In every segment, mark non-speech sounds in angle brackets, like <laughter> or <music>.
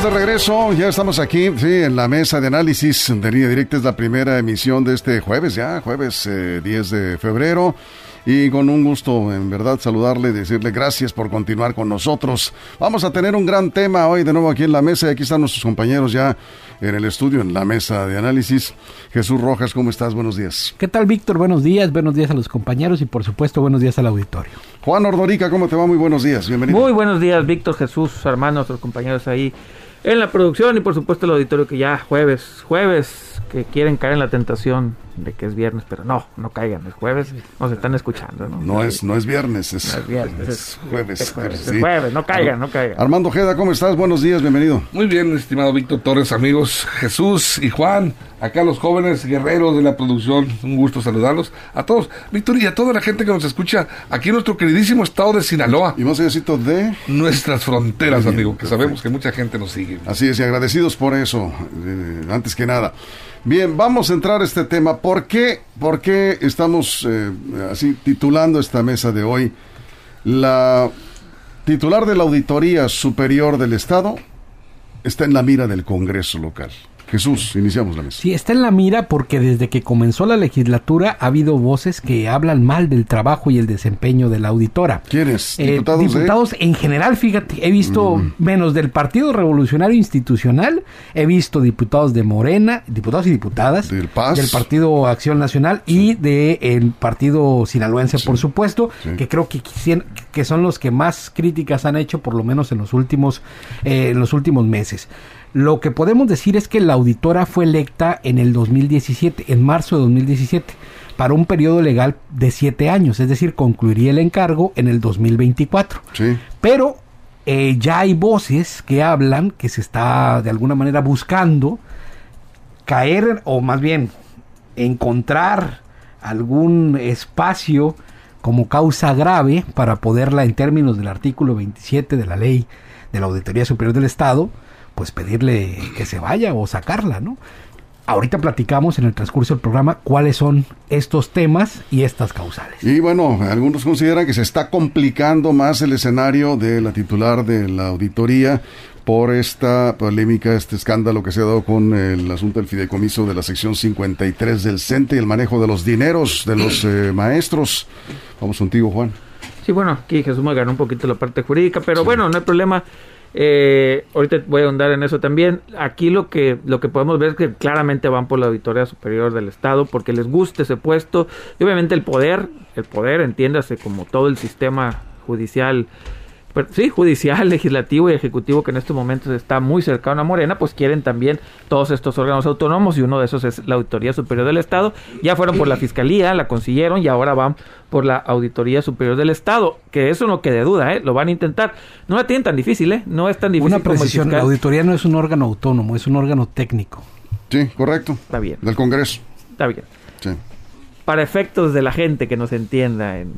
Estamos de regreso, ya estamos aquí, sí, en la mesa de análisis de línea directa. Es la primera emisión de este jueves, ya, jueves 10 eh, de febrero. Y con un gusto, en verdad, saludarle y decirle gracias por continuar con nosotros. Vamos a tener un gran tema hoy de nuevo aquí en la mesa. Y aquí están nuestros compañeros ya en el estudio, en la mesa de análisis. Jesús Rojas, ¿cómo estás? Buenos días. ¿Qué tal, Víctor? Buenos días. Buenos días a los compañeros y, por supuesto, buenos días al auditorio. Juan Ordorica, ¿cómo te va? Muy buenos días. Bienvenido. Muy buenos días, Víctor, Jesús, hermanos, los compañeros ahí en la producción y, por supuesto, el auditorio que ya jueves, jueves, que quieren caer en la tentación de que es viernes, pero no, no caigan, es jueves, nos están escuchando, ¿no? No es, no es viernes, es, es, jueves. Es jueves, no caigan, no caigan. Armando Ojeda, ¿cómo estás? Buenos días, bienvenido. Muy bien, estimado Víctor Torres, amigos, Jesús y Juan, acá los jóvenes guerreros de la producción, un gusto saludarlos a todos. Víctor y a toda la gente que nos escucha aquí en nuestro queridísimo estado de Sinaloa. Y más allá de nuestras fronteras, amigo, que sabemos que mucha gente nos sigue. Así es, y agradecidos por eso, eh, antes que nada. Bien, vamos a entrar a este tema. ¿Por qué, por qué estamos eh, así titulando esta mesa de hoy? La titular de la Auditoría Superior del Estado está en la mira del Congreso local. Jesús, iniciamos la mesa. Sí, está en la mira porque desde que comenzó la legislatura ha habido voces que hablan mal del trabajo y el desempeño de la auditora. ¿Quiénes? Eh, diputados. en general, fíjate, he visto mm. menos del Partido Revolucionario Institucional, he visto diputados de Morena, diputados y diputadas del, Paz. del Partido Acción Nacional y del Partido Sinaloense, por supuesto, que creo que, que son los que más críticas han hecho, por lo menos en los últimos, eh, en los últimos meses. Lo que podemos decir es que la auditora fue electa en el 2017, en marzo de 2017, para un periodo legal de siete años, es decir, concluiría el encargo en el 2024. Sí. Pero eh, ya hay voces que hablan que se está de alguna manera buscando caer, o más bien encontrar algún espacio como causa grave para poderla, en términos del artículo 27 de la ley de la Auditoría Superior del Estado, pues pedirle que se vaya o sacarla, ¿no? Ahorita platicamos en el transcurso del programa cuáles son estos temas y estas causales. Y bueno, algunos consideran que se está complicando más el escenario de la titular de la auditoría por esta polémica, este escándalo que se ha dado con el asunto del fideicomiso de la sección 53 del CENTE y el manejo de los dineros de los eh, maestros. Vamos contigo, Juan. Sí, bueno, aquí Jesús me ganó un poquito la parte jurídica, pero bueno, no hay problema. Eh, ahorita voy a ahondar en eso también. Aquí lo que, lo que podemos ver es que claramente van por la Auditoría Superior del Estado porque les gusta ese puesto y obviamente el poder, el poder, entiéndase como todo el sistema judicial sí, judicial, <laughs> legislativo y ejecutivo que en estos momentos está muy cercano a Morena, pues quieren también todos estos órganos autónomos y uno de esos es la Auditoría Superior del Estado. Ya fueron por la Fiscalía, la consiguieron y ahora van por la Auditoría Superior del Estado, que eso no quede duda, ¿eh? lo van a intentar. No la tienen tan difícil, ¿eh? no es tan difícil. Una precisión, la Auditoría no es un órgano autónomo, es un órgano técnico. Sí, correcto. Está bien. Del Congreso. Está bien. Sí para efectos de la gente que nos entienda en,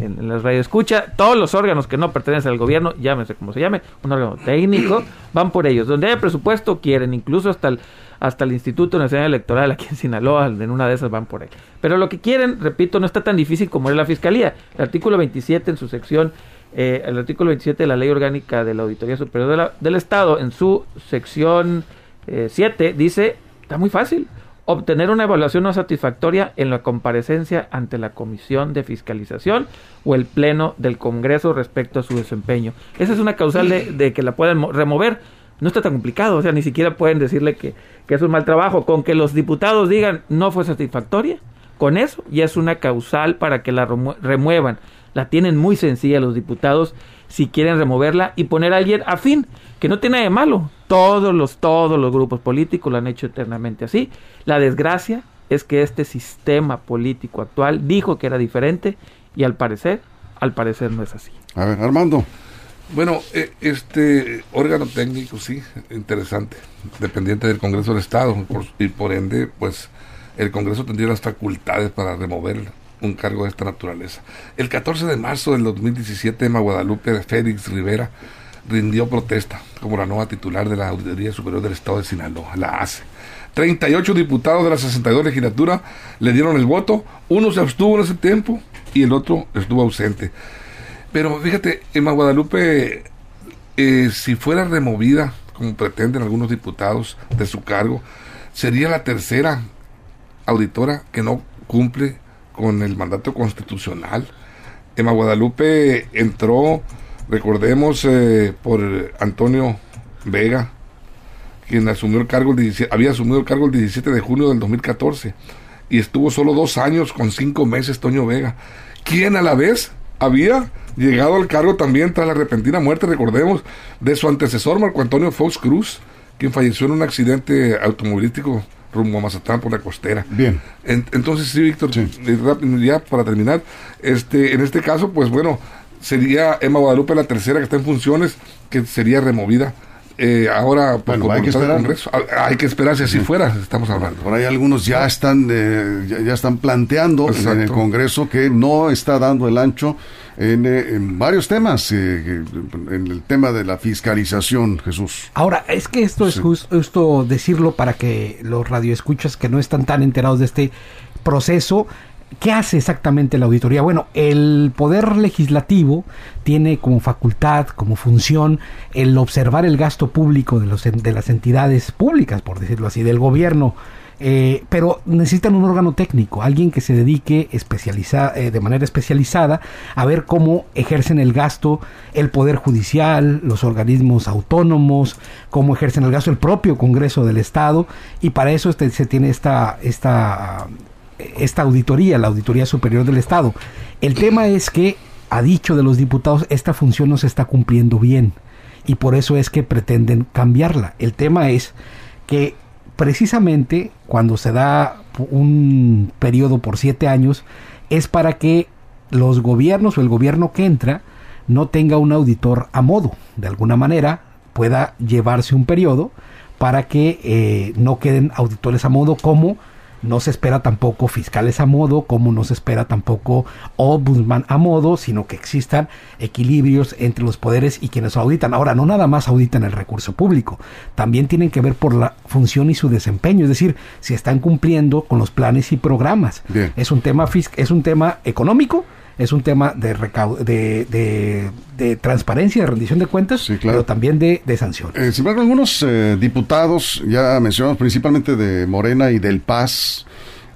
en, las radios escucha, todos los órganos que no pertenecen al gobierno, llámese como se llame, un órgano técnico, <clears throat> van por ellos. Donde hay presupuesto, quieren, incluso hasta el, hasta el Instituto Nacional Electoral aquí en Sinaloa, en una de esas van por ahí. Pero lo que quieren, repito, no está tan difícil como es la Fiscalía. El artículo 27 en su sección, eh, el artículo 27 de la Ley Orgánica de la Auditoría Superior del Estado, en su sección 7, eh, dice, está muy fácil obtener una evaluación no satisfactoria en la comparecencia ante la Comisión de Fiscalización o el Pleno del Congreso respecto a su desempeño. Esa es una causal de, que la puedan remover. No está tan complicado, o sea, ni siquiera pueden decirle que, que es un mal trabajo. Con que los diputados digan no fue satisfactoria, con eso ya es una causal para que la remuevan. La tienen muy sencilla los diputados si quieren removerla y poner a alguien afín, que no tiene nada de malo. Todos los, todos los grupos políticos lo han hecho eternamente así. La desgracia es que este sistema político actual dijo que era diferente y al parecer al parecer no es así. A ver, Armando. Bueno, eh, este órgano técnico, sí, interesante, dependiente del Congreso del Estado, y por ende, pues el Congreso tendría las facultades para remover un cargo de esta naturaleza. El 14 de marzo del 2017, Emma Guadalupe Félix Rivera rindió protesta como la nueva titular de la Auditoría Superior del Estado de Sinaloa, la ACE. 38 diputados de la 62 legislatura le dieron el voto, uno se abstuvo en ese tiempo y el otro estuvo ausente. Pero fíjate, Emma Guadalupe, eh, si fuera removida, como pretenden algunos diputados, de su cargo, sería la tercera auditora que no cumple con el mandato constitucional. Emma Guadalupe entró, recordemos, eh, por Antonio Vega, quien asumió el cargo el había asumido el cargo el 17 de junio del 2014 y estuvo solo dos años con cinco meses Toño Vega, quien a la vez había llegado al cargo también tras la repentina muerte, recordemos, de su antecesor Marco Antonio Fox Cruz, quien falleció en un accidente automovilístico rumbo a Mazatlán por la costera. Bien. entonces, sí, Víctor, eh, ya para terminar, este, en este caso, pues bueno, sería Emma Guadalupe la tercera que está en funciones, que sería removida. Eh, ahora bueno, hay que esperar ah, hay que esperar si así fuera estamos hablando. Por ahí algunos ya están eh, ya, están planteando en el Congreso que no está dando el ancho en, eh, varios temas en el tema de la fiscalización Jesús ahora es que esto es justo decirlo para que los radioescuchas que no están tan enterados de este proceso ¿Qué hace exactamente la auditoría? Bueno, el poder legislativo tiene como facultad, como función, el observar el gasto público de, los, de las entidades públicas, por decirlo así, del gobierno. Eh, pero necesitan un órgano técnico, alguien que se dedique especializa, eh, de manera especializada a ver cómo ejercen el gasto el Poder Judicial, los organismos autónomos, cómo ejercen el gasto el propio Congreso del Estado, y para eso este, se tiene esta, esta esta auditoría, la Auditoría Superior del Estado. El tema es que, a dicho de los diputados, esta función no se está cumpliendo bien y por eso es que pretenden cambiarla. El tema es que precisamente cuando se da un periodo por siete años es para que los gobiernos o el gobierno que entra no tenga un auditor a modo. De alguna manera pueda llevarse un periodo para que eh, no queden auditores a modo como no se espera tampoco fiscales a modo, como no se espera tampoco ombudsman a modo, sino que existan equilibrios entre los poderes y quienes auditan. Ahora, no nada más auditan el recurso público, también tienen que ver por la función y su desempeño, es decir, si están cumpliendo con los planes y programas. Es un tema es un tema económico, es un tema de, de, de, transparencia, de rendición de cuentas, pero también de, sanción. Eh, sin embargo, algunos eh, diputados, ya mencionamos principalmente de Morena y del Paz,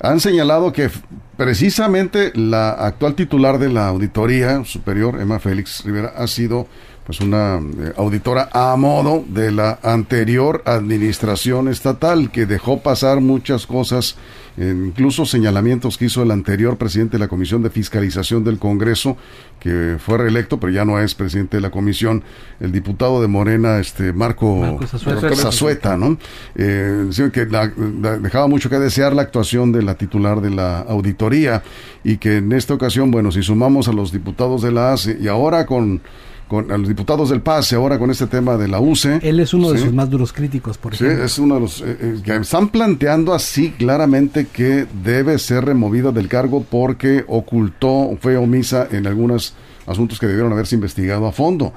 han señalado que precisamente la actual titular de la Auditoría Superior, Emma Félix Rivera, ha sido pues una eh, auditora a modo de la anterior administración estatal que dejó pasar muchas cosas incluso señalamientos que hizo el anterior presidente de la Comisión de Fiscalización del Congreso, que fue reelecto, pero ya no es presidente de la comisión, el diputado de Morena, este Marco, Zazueta, ¿no? Eh, que dejaba mucho que desear la actuación de la titular de la auditoría y que en esta ocasión, bueno, si sumamos a los diputados de la ACE y ahora con con a los diputados del PASE ahora con este tema de la UCE. Él es uno de sus más duros críticos, por ejemplo. Sí, es uno de los eh, eh, que están planteando así claramente que debe ser removido del cargo porque ocultó, fue omisa en algunos asuntos que debieron haberse investigado a fondo.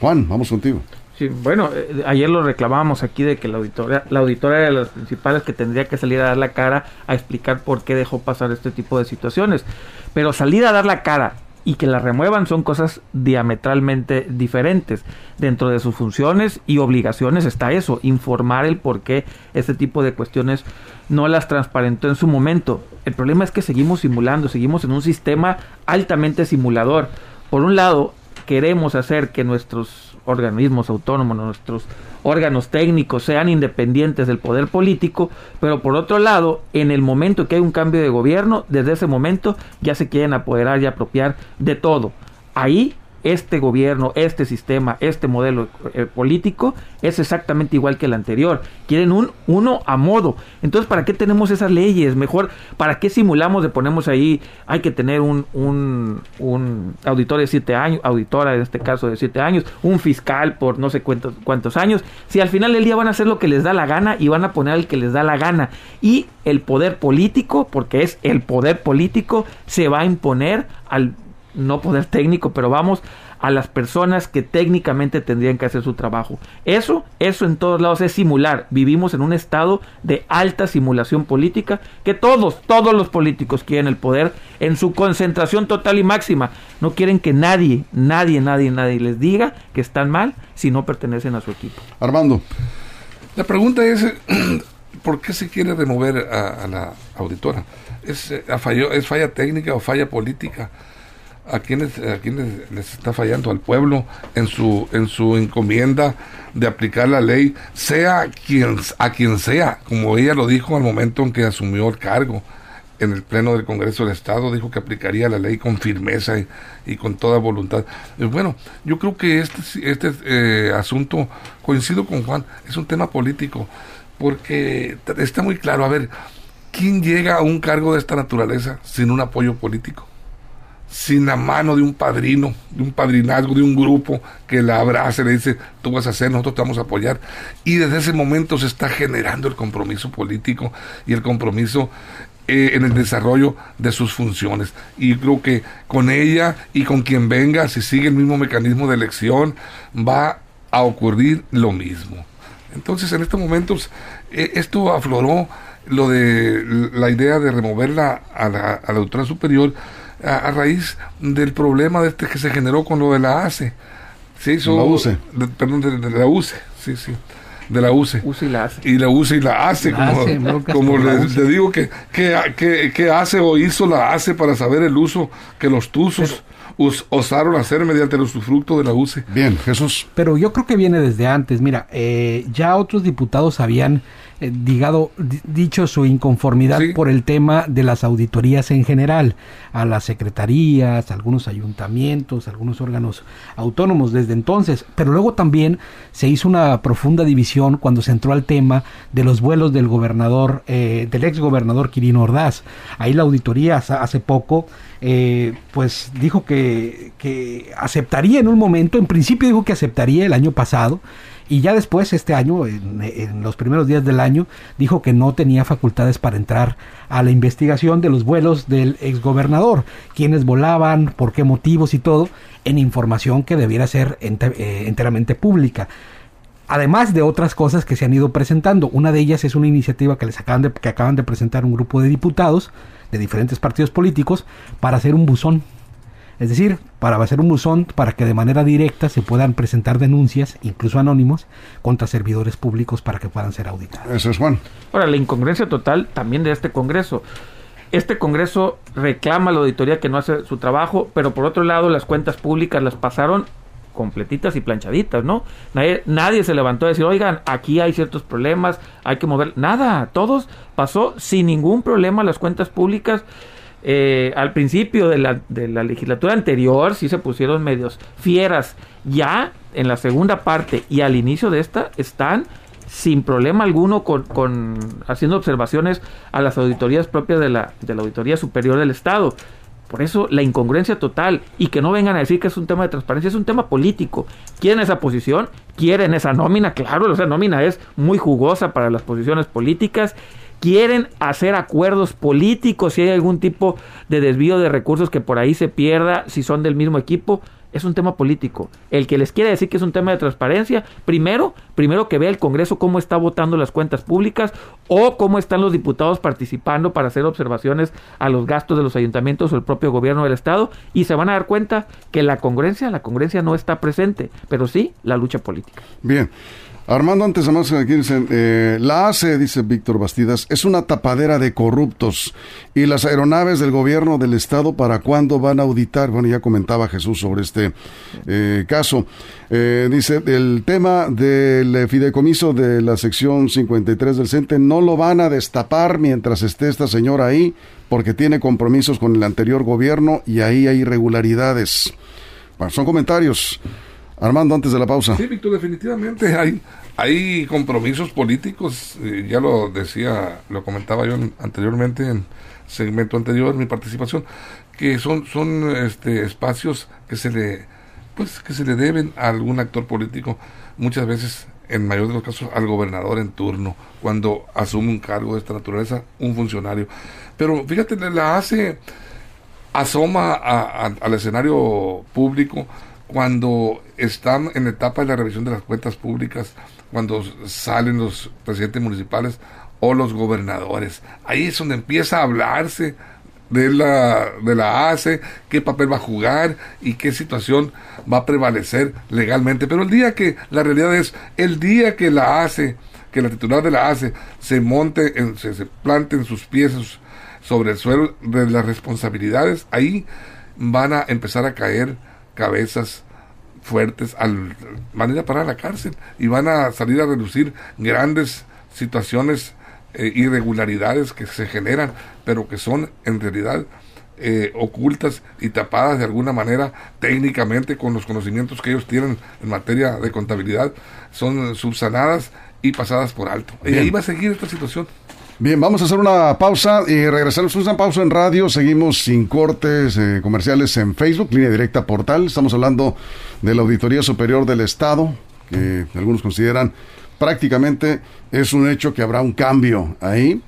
Juan, vamos contigo. Sí, bueno, eh, ayer lo reclamábamos aquí de que la auditora, la auditora era de las principales que tendría que salir a dar la cara a explicar por qué dejó pasar este tipo de situaciones. Pero salir a dar la cara y que la remuevan son cosas diametralmente diferentes. Dentro de sus funciones y obligaciones está eso, informar el por qué este tipo de cuestiones no las transparentó en su momento. El problema es que seguimos simulando, seguimos en un sistema altamente simulador. Por un lado, queremos hacer que nuestros organismos autónomos, nuestros órganos técnicos sean independientes del poder político, pero por otro lado, en el momento que hay un cambio de gobierno, desde ese momento ya se quieren apoderar y apropiar de todo. Ahí este gobierno, este sistema, este modelo eh, político es exactamente igual que el anterior. Quieren un uno a modo. Entonces, ¿para qué tenemos esas leyes? Mejor, ¿para qué simulamos de ponemos ahí, hay que tener un, un, un auditor de siete años, auditora en este caso de siete años, un fiscal por no sé cuántos, cuántos años, si al final del día van a hacer lo que les da la gana y van a poner al que les da la gana. Y el poder político, porque es el poder político, se va a imponer al no poder técnico, pero vamos a las personas que técnicamente tendrían que hacer su trabajo. Eso, eso en todos lados es simular. Vivimos en un estado de alta simulación política que todos, todos los políticos quieren el poder en su concentración total y máxima. No quieren que nadie, nadie, nadie, nadie les diga que están mal si no pertenecen a su equipo. Armando. La pregunta es, <clears throat> ¿por qué se quiere remover a, la auditora? ¿Es, eh, ¿Es falla técnica o falla política? A quienes, a quienes les está fallando al pueblo en su, en su encomienda de aplicar la ley, sea quien, a quien sea, como ella lo dijo al momento en que asumió el cargo en el Pleno del Congreso del Estado, dijo que aplicaría la ley con firmeza y, con toda voluntad. bueno, yo creo que este, este eh, asunto, coincido con Juan, es un tema político, porque está muy claro, a ver, ¿quién llega a un cargo de esta naturaleza sin un apoyo político? Sin la mano de un padrino, de un padrinazgo, de un grupo que la abrace, le dice, tú vas a hacer, nosotros te vamos a apoyar. Y desde ese momento se está generando el compromiso político y el compromiso eh, en el desarrollo de sus funciones. Y creo que con ella y con quien venga, si sigue el mismo mecanismo de elección, va a ocurrir lo mismo. Entonces, en estos momentos, eh, esto afloró lo de la idea de removerla a la, a la superior a, raíz del problema de este que se generó con lo de la ACE. Se hizo, la UCE. perdón, de, la UCE, sí, sí de la UCE. UCE y la ACE. Y la UCE y la ACE, como, le, digo que, que, hace o hizo la ACE para saber el uso que los tuzos osaron hacer mediante el usufructo de la UCE. Bien, Jesús. Pero yo creo que viene desde antes. Mira, eh, ya otros diputados habían eh, digado, dicho su inconformidad por el tema de las auditorías en general, a las secretarías, algunos ayuntamientos, algunos órganos autónomos desde entonces, pero luego también se hizo una profunda división cuando se entró al tema de los vuelos del gobernador, eh, del ex gobernador Quirino Ordaz. Ahí la auditoría hace poco eh, pues dijo que, que aceptaría en un momento, en principio dijo que aceptaría el año pasado, y ya después, este año, en, los primeros días del año, dijo que no tenía facultades para entrar a la investigación de los vuelos del exgobernador, quiénes volaban, por qué motivos y todo, en información que debiera ser eh, enteramente pública además de otras cosas que se han ido presentando. Una de ellas es una iniciativa que les acaban de, que acaban de presentar un grupo de diputados de diferentes partidos políticos para hacer un buzón es decir, para hacer un buzón para que de manera directa se puedan presentar denuncias, incluso anónimos, contra servidores públicos para que puedan ser auditados. Eso es Juan. Ahora, la incongruencia total también de este Congreso. Este Congreso reclama a la auditoría que no hace su trabajo, pero por otro lado las cuentas públicas las pasaron completitas y planchaditas, ¿no? Nadie, nadie, se levantó a decir, oigan, aquí hay ciertos problemas, hay que mover. Nada, todos pasó sin ningún problema las cuentas públicas eh, al principio de la, de la legislatura anterior sí se pusieron medios fieras. Ya en la segunda parte y al inicio de esta están sin problema alguno con, con haciendo observaciones a las auditorías propias de la, de la Auditoría Superior del Estado. Por eso la incongruencia total y que no vengan a decir que es un tema de transparencia, es un tema político. Quieren esa posición, quieren esa nómina, claro, esa nómina es muy jugosa para las posiciones políticas quieren hacer acuerdos políticos, si hay algún tipo de desvío de recursos que por ahí se pierda, si son del mismo equipo, es un tema político. El que les quiere decir que es un tema de transparencia, primero, primero que vea el Congreso cómo está votando las cuentas públicas o cómo están los diputados participando para hacer observaciones a los gastos de los ayuntamientos o el propio gobierno del estado y se van a dar cuenta que la congruencia, la congruencia no está presente, pero sí la lucha política. Bien. Armando, antes de más, aquí dicen, eh, la ACE, dice Víctor Bastidas, es una tapadera de corruptos. ¿Y las aeronaves del gobierno del Estado para cuándo van a auditar? Bueno, ya comentaba Jesús sobre este eh, caso. Eh, dice, el tema del fideicomiso de la sección 53 del CENTE no lo van a destapar mientras esté esta señora ahí, porque tiene compromisos con el anterior gobierno y ahí hay irregularidades. son comentarios. Armando, antes de la pausa. Sí, Víctor, definitivamente hay, hay compromisos políticos, eh, ya lo decía, lo comentaba yo anteriormente en segmento anterior, mi participación, que son, son este, espacios que se le pues que se le deben a algún actor político, muchas veces, en mayor de los casos, al gobernador en turno, cuando asume un cargo de esta naturaleza, un funcionario. Pero fíjate, la hace, asoma al escenario público cuando están en etapa de la revisión de las cuentas públicas, cuando salen los presidentes municipales o los gobernadores. Ahí es donde empieza a hablarse de la, de la ACE, qué papel va a jugar y qué situación va a prevalecer legalmente. Pero el día que, la realidad es, el día que la ACE, que la titular de la ACE se monte, en, se, se plante en sus pies sobre el suelo de las responsabilidades, ahí van a empezar a caer cabezas fuertes, al, van a ir a parar a la cárcel y van a salir a reducir grandes situaciones eh, irregularidades que se generan, pero que son en realidad eh, ocultas y tapadas de alguna manera técnicamente con los conocimientos que ellos tienen en materia de contabilidad, son subsanadas y pasadas por alto. Y ahí va a seguir esta situación. Bien, vamos a hacer una pausa y regresamos. Una pausa en radio. Seguimos sin cortes eh, comerciales en Facebook, línea directa portal. Estamos hablando de la Auditoría Superior del Estado, que algunos consideran prácticamente es un hecho que habrá un cambio ahí,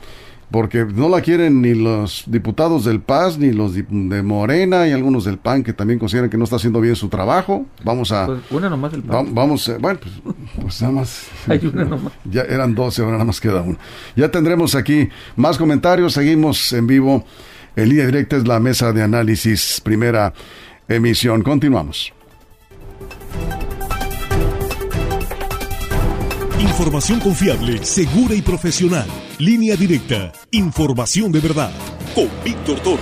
porque no la quieren ni los diputados del PAS, ni los de Morena y algunos del PAN que también consideran que no está haciendo bien su trabajo. Vamos a... Pues una nomás del PAN. vamos, bueno, pues, pues, nada más... <laughs> Hay una nomás. Ya eran 12, ahora nada más queda uno. Ya tendremos aquí más comentarios, seguimos en vivo. El línea directa es la mesa de análisis, primera emisión. Continuamos. Información confiable, segura y profesional. Línea directa. Información de verdad. Con Víctor Toro.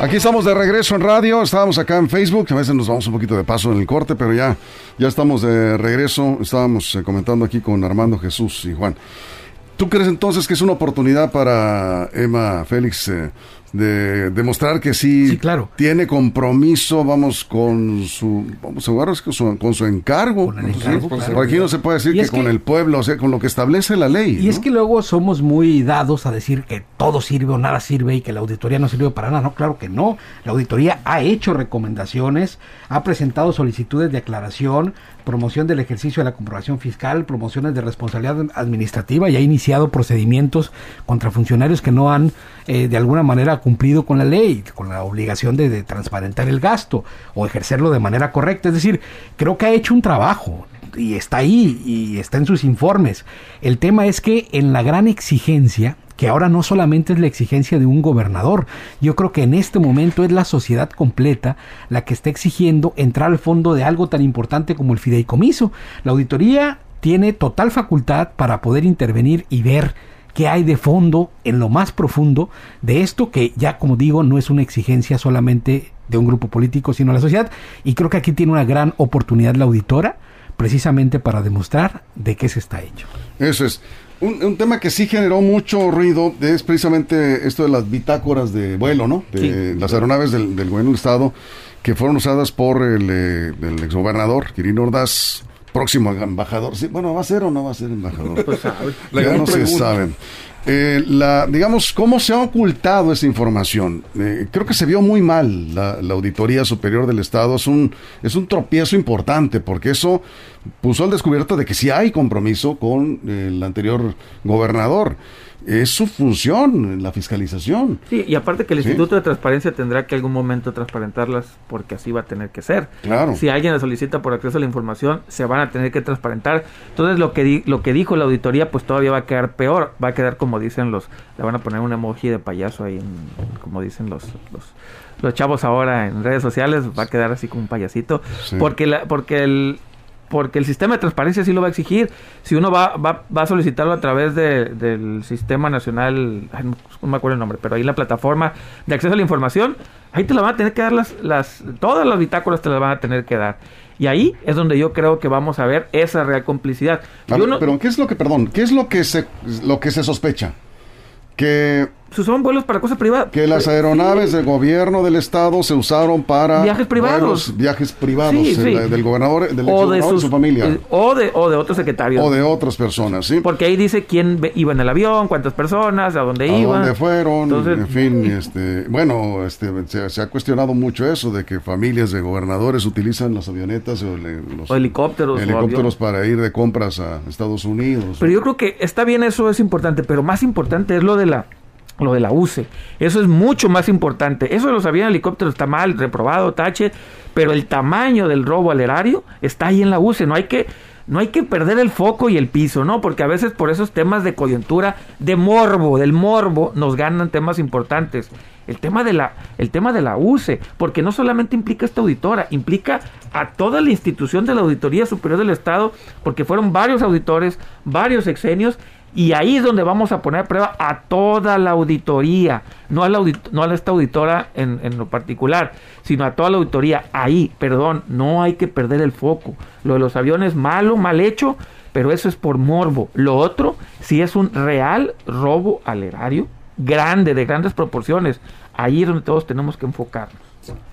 Aquí estamos de regreso en radio, estábamos acá en Facebook, a veces nos vamos un poquito de paso en el corte, pero ya, ya estamos de regreso, estábamos eh, comentando aquí con Armando Jesús y Juan. ¿Tú crees entonces que es una oportunidad para Emma Félix eh, de demostrar que sí, claro. tiene compromiso, vamos, con su, vamos a su, con su encargo. Con el encargo aquí no se puede decir que, con el pueblo, o sea, con lo que establece la ley. Y es que luego somos muy dados a decir que todo sirve o nada sirve y que la auditoría no sirve para nada. No, claro que no. La auditoría ha hecho recomendaciones, ha presentado solicitudes de aclaración, promoción del ejercicio de la comprobación fiscal, promociones de responsabilidad administrativa y ha iniciado procedimientos contra funcionarios que no han eh, de alguna manera cumplido con la ley, con la obligación de, transparentar el gasto o ejercerlo de manera correcta. Es decir, creo que ha hecho un trabajo y está ahí y está en sus informes. El tema es que en la gran exigencia que ahora no solamente es la exigencia de un gobernador, yo creo que en este momento es la sociedad completa la que está exigiendo entrar al fondo de algo tan importante como el fideicomiso. La auditoría tiene total facultad para poder intervenir y ver qué hay de fondo en lo más profundo de esto que ya como digo no es una exigencia solamente de un grupo político sino de la sociedad y creo que aquí tiene una gran oportunidad la auditora precisamente para demostrar de qué se está hecho. Eso es. Un, tema que sí generó mucho ruido es precisamente esto de las bitácoras de vuelo, ¿no? De las aeronaves del, del, gobierno del Estado que fueron usadas por el, eh, el exgobernador Quirino Ordaz, próximo embajador. Sí, bueno, ¿va a ser o no va a ser embajador? Pues, ya no se sabe. Eh, la, digamos, ¿cómo se ha ocultado esa información? Eh, creo que se vio muy mal la, la, Auditoría Superior del Estado. Es un, es un tropiezo importante porque eso puso al descubierto de que sí hay compromiso con el anterior gobernador es su función, la fiscalización. Sí, y aparte que el Instituto de Transparencia tendrá que algún momento transparentarlas porque así va a tener que ser. Claro. Si alguien le solicita por acceso a la información, se van a tener que transparentar. Entonces lo que lo que dijo la auditoría pues todavía va a quedar peor, va a quedar como dicen los, le van a poner un emoji de payaso ahí, como dicen los, los los chavos ahora en redes sociales, va a quedar así como un payasito, porque la, porque el porque el sistema de transparencia sí lo va a exigir. Si uno va, va, va a solicitarlo a través de, del sistema nacional, no me acuerdo el nombre, pero ahí la plataforma de acceso a la información, ahí te la van a tener que dar las, las, todas las bitácoras te las van a tener que dar. Y ahí es donde yo creo que vamos a ver esa real complicidad. pero ¿qué es lo que, perdón, qué es lo que se, lo que se sospecha? Que usaban vuelos para cosas privadas. Que las aeronaves del gobierno del estado se usaron para Viajes privados. vuelos- viajes privados Sí, sí. el- del gobernador, del o de sus su familia. eh, o de o de otros secretarios. o de otras personas, ¿sí? porque ahí dice quién iba en el avión, cuántas personas, a dónde a iban. dónde fueron, Entonces, en fin, este, bueno, este, se, se ha cuestionado mucho eso de que familias de gobernadores utilizan las avionetas o, le- los O helicópteros, helicópteros para ir de compras a Estados Unidos. Pero yo creo que está bien eso es importante, pero más importante es lo de la lo de la UCE. Eso es mucho más importante. Eso los aviones helicópteros está mal, reprobado, tache, pero el tamaño del robo al erario está ahí en la UCE. No hay que no hay que perder el foco y el piso, ¿no? Porque a veces por esos temas de coyuntura, de morbo, del morbo, nos ganan temas importantes. El tema de la, el tema de la UCE, porque no solamente implica esta auditora, implica a toda la institución de la Auditoría Superior del Estado, porque fueron varios auditores, varios exenios, y ahí es donde vamos a poner a prueba a toda la auditoría, no a, la audit- no a esta auditora en, en lo particular, sino a toda la auditoría. Ahí, perdón, no hay que perder el foco. Lo de los aviones, malo, mal hecho, pero eso es por morbo. Lo otro, si es un real robo al erario, grande, de grandes proporciones, ahí es donde todos tenemos que enfocarnos.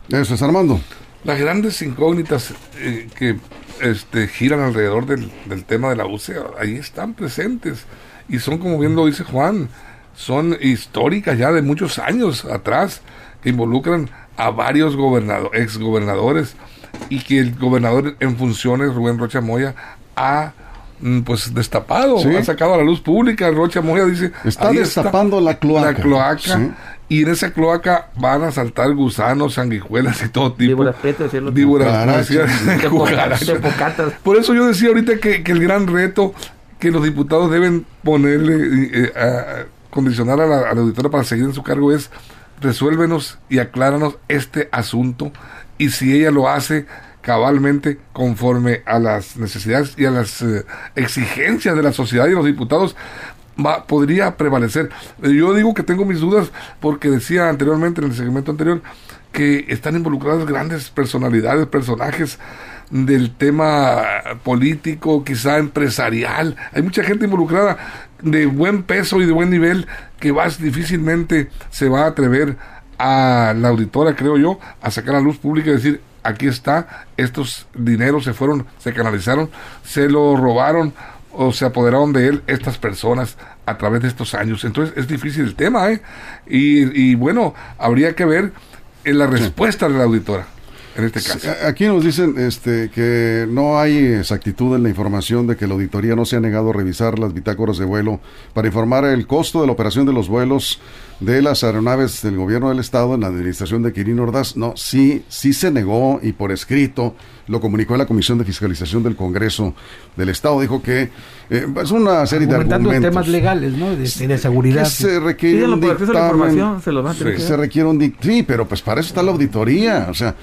Eso es Armando. Las grandes incógnitas eh, que este, giran alrededor del, del tema de la UCE, ahí están presentes. Y son, como bien lo dice Juan, son históricas ya de muchos años atrás, que involucran a varios gobernado- exgobernadores y que el gobernador en funciones, Rubén Rocha Moya, ha mm, pues destapado, Sí. ha sacado a la luz pública. Rocha Moya dice... Está "Ahí destapando la cloaca". La cloaca. Sí. Y en esa cloaca van a saltar gusanos, sanguijuelas y todo tipo. Víboras pocatas. Por eso yo decía ahorita que, que el gran reto que los diputados deben ponerle, eh, a- a condicionar a la, auditora para seguir en su cargo es resuélvenos y acláranos este asunto y si ella lo hace cabalmente conforme a las necesidades y a las eh, exigencias de la sociedad y los diputados podría prevalecer. Eh, Yo digo que tengo mis dudas porque decía anteriormente en el segmento anterior que están involucradas grandes personalidades, personajes del tema político, quizá empresarial. Hay mucha gente involucrada de buen peso y de buen nivel que va difícilmente se va a atrever a la auditora, creo yo, a sacar a la luz pública y decir, aquí está, estos dineros se fueron, se canalizaron, se lo robaron o se apoderaron de él estas personas a través de estos años. Entonces es difícil el tema, ¿eh? Y, y bueno, habría que ver en la respuesta de la auditora, en este caso. A- Aquí nos dicen este, que no hay exactitud en la información de que la auditoría no se ha negado a revisar las bitácoras de vuelo para informar el costo de la operación de los vuelos de las aeronaves del gobierno del estado en la administración de Quirino Ordaz. No, sí, sí se negó y por escrito lo comunicó la Comisión de Fiscalización del Congreso del Estado. Dijo que eh, es una serie de argumentos. temas legales, ¿no? De, de seguridad. que se requiere Pídanlo un a dictamen, información, se los van a tener Sí. que se dar. requiere un dic- sí, pero pues para eso está la auditoría, o sea,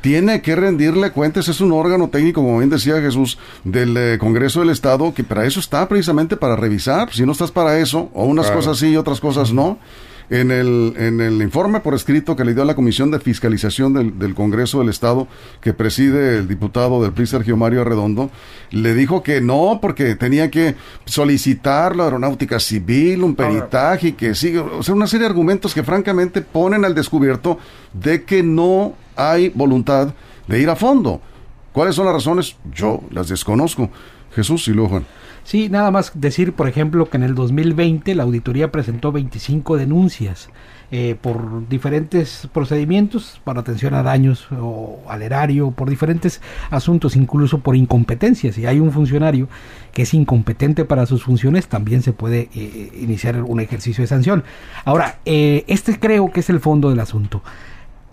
tiene que rendirle cuentas, es un órgano técnico, como bien decía Jesús, del eh, Congreso del Estado, que para eso está precisamente para revisar, si no estás para eso, o unas Claro. cosas sí y otras cosas no. En el, en el informe por escrito que le dio a la Comisión de Fiscalización del, del Congreso del Estado, que preside el diputado del PRI, Sergio Mario Arredondo, le dijo que no, porque tenía que solicitar la aeronáutica civil, un peritaje, y que sigue, o sea, una serie de argumentos que francamente ponen al descubierto de que no hay voluntad de ir a fondo. ¿Cuáles son las razones? Yo las desconozco. Jesús y luego Juan. Sí, nada más decir, por ejemplo, que en el 2020 la auditoría presentó 25 denuncias eh, por diferentes procedimientos para atención a daños o al erario, por diferentes asuntos, incluso por incompetencias. Si hay un funcionario que es incompetente para sus funciones, también se puede eh, iniciar un ejercicio de sanción. Ahora, eh, este creo que es el fondo del asunto.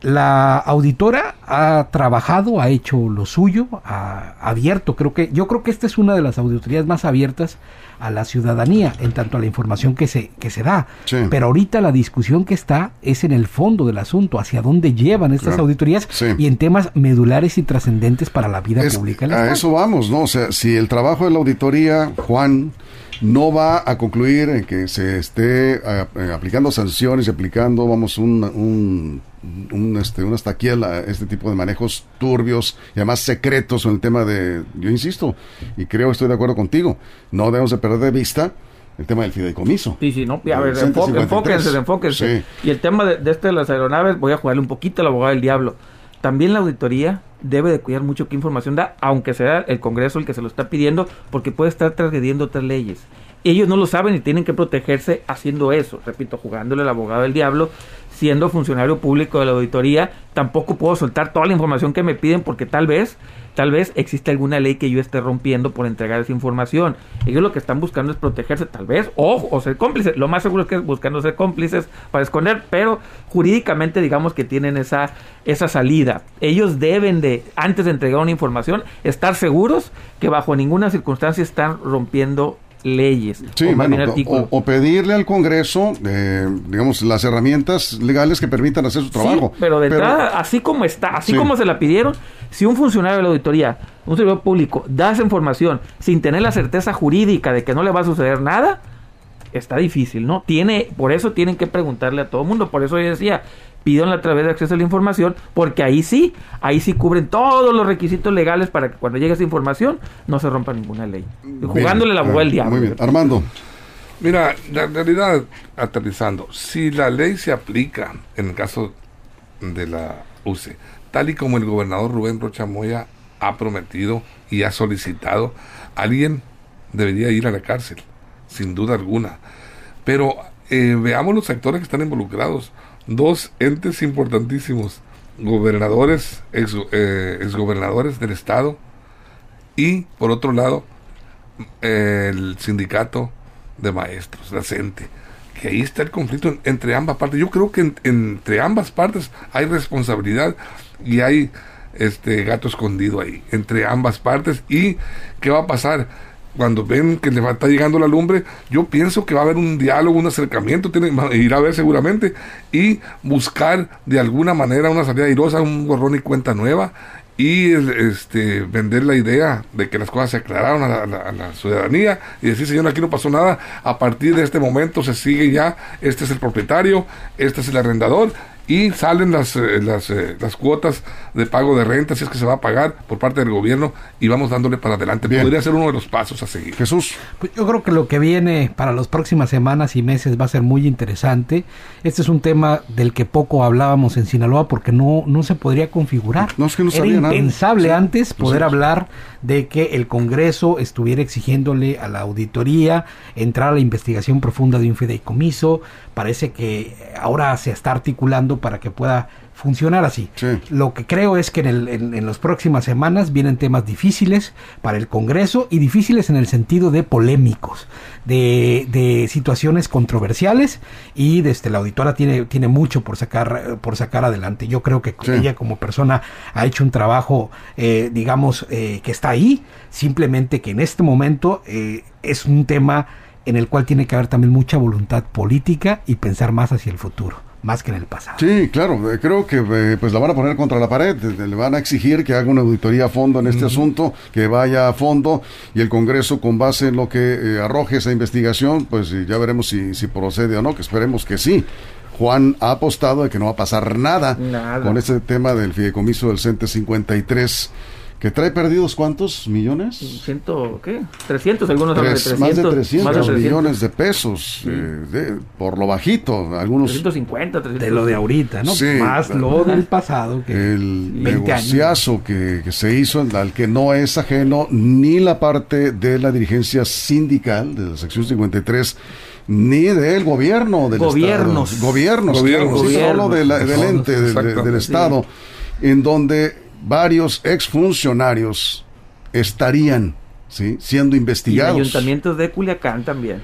La auditora ha trabajado, ha hecho lo suyo, ha abierto, creo que, yo creo que esta es una de las auditorías más abiertas a la ciudadanía en tanto a la información que se, que se da. Sí. Pero ahorita la discusión que está es en el fondo del asunto, hacia dónde llevan estas Claro. auditorías Sí. y en temas medulares y trascendentes para la vida Es- pública. a eso vamos, ¿no? O sea, si el trabajo de la auditoría, Juan, no va a concluir en que se esté eh, eh, aplicando sanciones y aplicando, vamos, un, un, un, este, una estaquiel a este tipo de manejos turbios y además secretos en el tema de, yo insisto, y creo estoy de acuerdo contigo, no debemos de perder de vista el tema del fideicomiso. Sí, sí, no. A ver, Cente enfo- 53. enfóquense, enfóquense. Sí. Y el tema de, de este de las aeronaves, voy a jugarle un poquito al abogado del diablo. También la auditoría debe de cuidar mucho qué información da, aunque sea el Congreso el que se lo está pidiendo, porque puede estar transgrediendo otras leyes. Ellos no lo saben y tienen que protegerse haciendo eso. Repito, jugándole al abogado del diablo, siendo funcionario público de la auditoría, tampoco puedo soltar toda la información que me piden porque tal vez, tal vez existe alguna ley que yo esté rompiendo por entregar esa información. Ellos lo que están buscando es protegerse, tal vez, o, o ser cómplices. Lo más seguro es que es buscando ser cómplices para esconder, pero jurídicamente digamos que tienen esa, esa salida. Ellos deben de, antes de entregar una información, estar seguros que bajo ninguna circunstancia están rompiendo leyes. Sí, o bueno, pedirle al Congreso, eh, digamos, las herramientas legales que permitan hacer su trabajo. Sí, pero de entrada, así como está, así Sí. como se la pidieron, si un funcionario de la auditoría, un servidor público, da esa información sin tener la certeza jurídica de que no le va a suceder nada, está difícil, ¿no? Tiene, por eso tienen que preguntarle a todo el mundo, por eso yo decía, pídanle a través de acceso a la información, porque ahí sí, ahí sí cubren todos los requisitos legales para que cuando llegue esa información no se rompa ninguna ley. Jugándole la Bien, abogado del ah, diablo. Muy bien. Armando, Mira, la realidad, aterrizando, si la ley se aplica en el caso de la UCE, tal y como el gobernador Rubén Rocha Moya ha prometido y ha solicitado, alguien debería ir a la cárcel, sin duda alguna. Pero eh, veamos los actores que están involucrados. Dos entes importantísimos, gobernadores, ex, eh, exgobernadores del estado y, por otro lado, el sindicato de maestros, la CENTE, que ahí está el conflicto en- entre ambas partes. Yo creo que en- entre ambas partes hay responsabilidad y hay este gato escondido ahí, entre ambas partes. ¿Y qué va a pasar? Cuando ven que le va- está llegando la lumbre, yo pienso que va a haber un diálogo, un acercamiento, tiene, irá a ver seguramente, y buscar de alguna manera una salida airosa, un borrón y cuenta nueva, y este vender la idea de que las cosas se aclararon a la, la- a la ciudadanía y decir señor aquí no pasó nada a partir de este momento se sigue ya este es el propietario este es el arrendador y salen las eh, las, eh, las cuotas de pago de renta si es que se va a pagar por parte del gobierno y vamos dándole para adelante Bien. podría ser uno de los pasos a seguir Jesús. Pues yo creo que lo que viene para las próximas semanas y meses va a ser muy interesante. Este es un tema del que poco hablábamos en Sinaloa porque no, no se podría configurar. No, es que no Era sabía nada. impensable Sí, antes poder sé. hablar de que el Congreso estuviera exigiéndole a la auditoría entrar a la investigación profunda de un fideicomiso. Parece que ahora se está articulando para que pueda funcionar así. Sí. Lo que creo es que en, el- en- en las próximas semanas vienen temas difíciles para el Congreso y difíciles en el sentido de polémicos, de, de situaciones controversiales y desde la auditora tiene, tiene mucho por sacar, por sacar adelante. Yo creo que Sí. ella como persona ha hecho un trabajo, eh, digamos, eh, que está ahí, simplemente que en este momento eh, es un tema en el cual tiene que haber también mucha voluntad política y pensar más hacia el futuro, más que en el pasado. Sí, claro, eh, creo que eh, pues la van a poner contra la pared, eh, le van a exigir que haga una auditoría a fondo en este asunto, que vaya a fondo y el Congreso con base en lo que eh, arroje esa investigación, pues ya veremos si, si procede o no, que esperemos que sí. Juan ha apostado de que no va a pasar nada, Nada. con este tema del fideicomiso del CENTE 53, que trae perdidos cuántos millones? ¿Ciento qué? 300, algunos hablan de Tres- 300. más de 300 más de 300. millones de pesos, eh, de- por lo bajito, algunos 350, 300. de lo de ahorita, ¿no? Sí. Más lo del pasado que el 20 años. negociazo que, que se hizo, al que no es ajeno ni la parte de la dirigencia sindical de la sección 53, ni del gobierno del Gobiernos. Estado. Gobiernos. Gobiernos. claro, sí, solo de la- del Gobiernos. ente, de- del Estado, en donde varios exfuncionarios estarían ¿sí? siendo Y investigados. ayuntamientos de Culiacán también.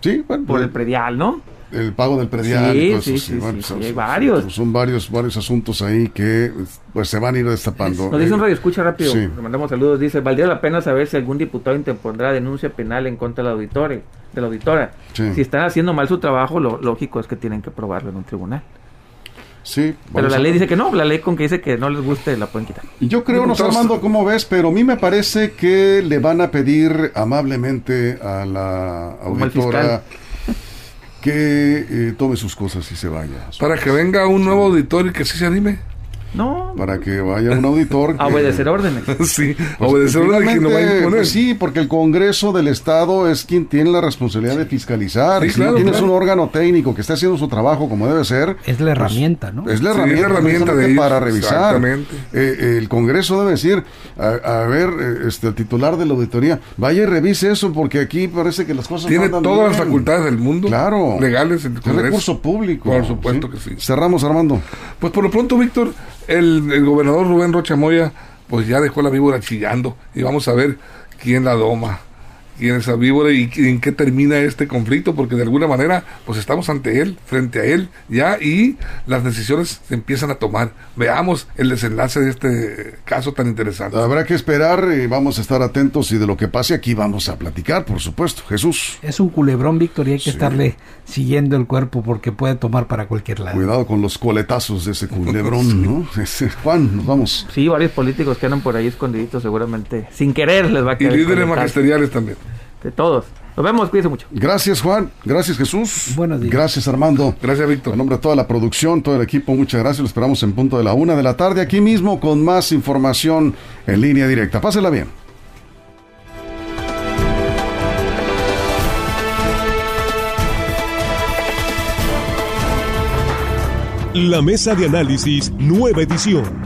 Sí, bueno, Por el el, predial, ¿no? el pago del predial. Sí, y sí, sí, bueno, hay varios. Son varios, varios asuntos ahí que pues se van a ir destapando. Nos dice un Eh, radio escucha rápido, le mandamos saludos, dice, valdría la pena saber si algún diputado interpondrá denuncia penal en contra del auditore, de la auditora. Sí. Si están haciendo mal su trabajo, lo lógico es que tienen que probarlo en un tribunal. Sí, Pero la ley dice que no, la ley con que dice que no les guste la pueden quitar. Yo creo, no sé, Armando, cómo ves, pero a mí me parece que le van a pedir amablemente a la auditora que eh, tome sus cosas y se vaya. para que venga un nuevo auditor y que sí se anime No. Para que vaya un auditor. <laughs> que- Obedecer órdenes. <laughs> sí, Pues, obedecer órdenes que no va a imponer. pues sí, porque el Congreso del Estado es quien tiene la responsabilidad de fiscalizar. Sí, y si claro, no tienes claro. un órgano técnico que esté haciendo su trabajo como debe ser, Es la herramienta, ¿no? es la Sí, herramienta, es la herramienta de precisamente ellos, para revisar. exactamente. Eh, el Congreso debe decir, a, a ver, eh, este, el titular de la auditoría, vaya y revise eso porque aquí parece que las cosas Tiene todas las bien". facultades del mundo Claro. legales el Es recurso público. Por supuesto que sí. Cerramos, Armando. Pues por lo pronto, Víctor, el, el gobernador Rubén Rocha Moya, pues ya dejó la víbora chillando. Y vamos a ver quién la doma, quién es la víbora y en qué termina este conflicto, porque de alguna manera, pues estamos ante él, frente a él, ya, y las decisiones se empiezan a tomar. Veamos el desenlace de este caso tan interesante. Habrá que esperar y vamos a estar atentos y de lo que pase aquí vamos a platicar, por supuesto. Jesús, Es un culebrón, Víctor, y hay que estarle siguiendo el cuerpo porque puede tomar para cualquier lado. cuidado con los coletazos de ese culebrón, <laughs> ¿no? Ese- Juan, nos vamos. Sí, varios políticos que andan por ahí escondiditos seguramente. Sin querer les va a Y caer. el líderes magisteriales también. De todos. Nos vemos, cuídense mucho. Gracias, Juan. Gracias, Jesús. Buenos días. Gracias, Armando. Gracias, Víctor. En nombre de toda la producción, todo el equipo, muchas gracias. Lo esperamos en punto de la una de la tarde aquí mismo con más información en línea directa. Pásela bien. La mesa de análisis, nueva edición.